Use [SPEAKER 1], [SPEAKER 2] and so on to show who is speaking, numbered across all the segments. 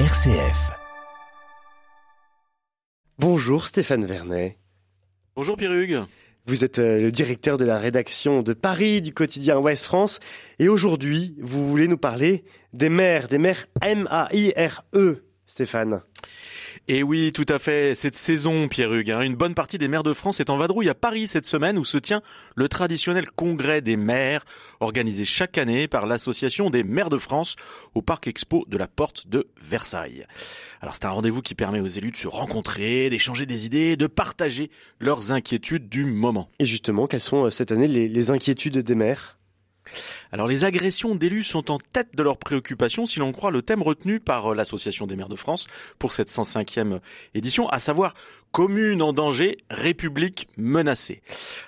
[SPEAKER 1] RCF.
[SPEAKER 2] Bonjour Stéphane Vernet.
[SPEAKER 3] Bonjour Pierrugue.
[SPEAKER 2] Vous êtes euh, le directeur de la rédaction de Paris du quotidien Ouest France et aujourd'hui vous voulez nous parler des maires, des maires M-A-I-R-E, Stéphane.
[SPEAKER 3] Et oui, tout à fait, cette saison, Pierre Hugues, une bonne partie des maires de France est en vadrouille à Paris cette semaine où se tient le traditionnel congrès des maires organisé chaque année par l'association des maires de France au Parc Expo de la Porte de Versailles. Alors c'est un rendez-vous qui permet aux élus de se rencontrer, d'échanger des idées, de partager leurs inquiétudes du moment.
[SPEAKER 2] Et justement, quelles sont euh, cette année les inquiétudes des maires?
[SPEAKER 3] Alors les agressions d'élus sont en tête de leurs préoccupations si l'on croit le thème retenu par euh, l'Association des maires de France pour cette 105e édition, à savoir commune en danger, république menacée.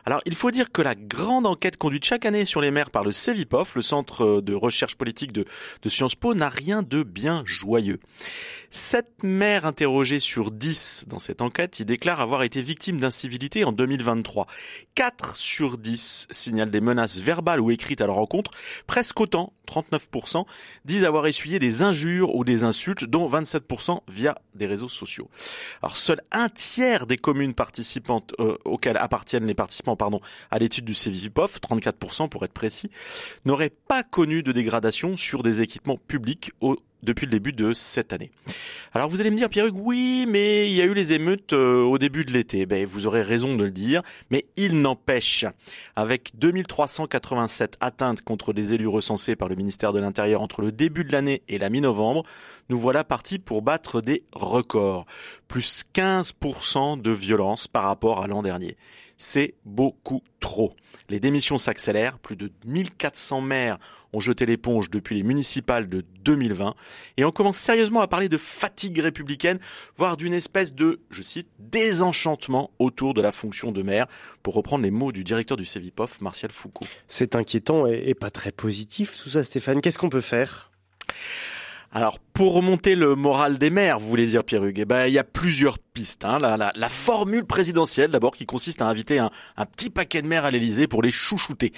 [SPEAKER 3] Alors il faut dire que la grande enquête conduite chaque année sur les maires par le CEVIPOF, le centre euh, de recherche politique de, Sciences Po, n'a rien de bien joyeux. Sept maires interrogés sur 10 dans cette enquête y déclarent avoir été victimes d'incivilité en 2023. 4 sur 10 signalent des menaces verbales ou écrites à leur rencontre. Presque autant, 39%, disent avoir essuyé des injures ou des insultes, dont 27% via des réseaux sociaux. Alors seul un tiers des communes participantes euh, auxquelles appartiennent les participants pardon, à l'étude du CVPOF, 34% pour être précis, n'auraient pas connu de dégradation sur des équipements publics au depuis le début de cette année. Alors vous allez me dire, Pierre oui, mais il y a eu les émeutes euh, au début de l'été. Ben, vous aurez raison de le dire, mais il n'empêche, avec 2387 atteintes contre des élus recensés par le ministère de l'Intérieur entre le début de l'année et la mi-novembre, nous voilà partis pour battre des records. Plus 15% de violence par rapport à l'an dernier. C'est beaucoup trop. Les démissions s'accélèrent. Plus de 1400 maires ont jeté l'éponge depuis les municipales de 2020. Et on commence sérieusement à parler de fatigue républicaine, voire d'une espèce de, je cite, désenchantement autour de la fonction de maire, pour reprendre les mots du directeur du CEVIPOF, Martial Foucault.
[SPEAKER 2] C'est inquiétant et, pas très positif tout ça, Stéphane. Qu'est-ce qu'on peut faire?
[SPEAKER 3] Alors, pour remonter le moral des maires, vous voulez dire, Pierre Hugues, eh ben, il y a plusieurs pistes. Hein. La, la, la, formule présidentielle, d'abord, qui consiste à inviter un, petit paquet de maires à l'Elysée pour les chouchouter.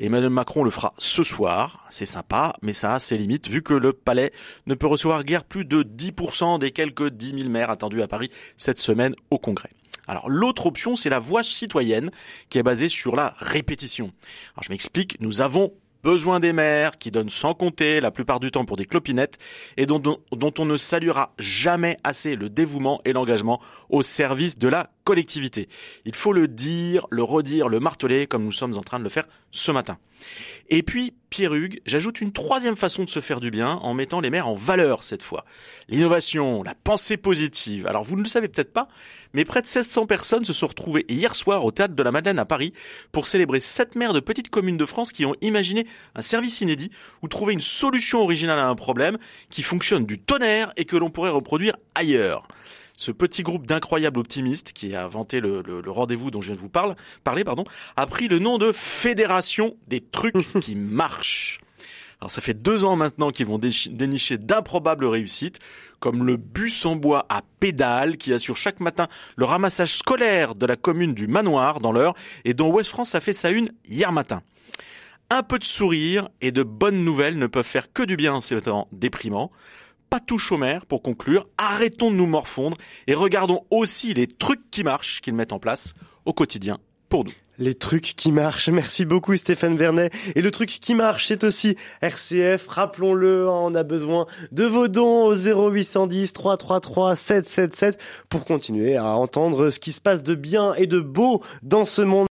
[SPEAKER 3] Emmanuel Macron le fera ce soir. C'est sympa, mais ça a ses limites, vu que le palais ne peut recevoir guère plus de 10% des quelques 10 000 maires attendus à Paris cette semaine au Congrès. Alors l'autre option, c'est la voie citoyenne qui est basée sur la répétition. Alors je m'explique, nous avons besoin des maires qui donnent sans compter la plupart du temps pour des clopinettes et dont, on ne saluera jamais assez le dévouement et l'engagement au service de la collectivité. Il faut le dire, le redire, le marteler comme nous sommes en train de le faire ce matin. Et puis, Pierre Hugues, j'ajoute une troisième façon de se faire du bien en mettant les maires en valeur cette fois. L'innovation, la pensée positive. Alors vous ne le savez peut-être pas, mais près de 1600 personnes se sont retrouvées hier soir au théâtre de la Madeleine à Paris pour célébrer sept maires de petites communes de France qui ont imaginé un service inédit ou trouvé une solution originale à un problème qui fonctionne du tonnerre et que l'on pourrait reproduire ailleurs ce petit groupe d'incroyables optimistes qui a inventé le, le, le rendez-vous dont je viens de vous parle, parler, pardon, a pris le nom de Fédération des trucs qui marchent. Alors ça fait deux ans maintenant qu'ils vont dénicher d'improbables réussites, comme le bus en bois à pédales qui assure chaque matin le ramassage scolaire de la commune du Manoir dans l'heure et dont Ouest France a fait sa une hier matin. Un peu de sourire et de bonnes nouvelles ne peuvent faire que du bien en ces temps déprimants pas tout chômeur pour conclure. Arrêtons de nous morfondre et regardons aussi les trucs qui marchent qu'ils mettent en place au quotidien pour nous.
[SPEAKER 2] Les trucs qui marchent. Merci beaucoup Stéphane Vernet. Et le truc qui marche, c'est aussi RCF. Rappelons-le, on a besoin de vos dons au 0810 333 777 pour continuer à entendre ce qui se passe de bien et de beau dans ce monde.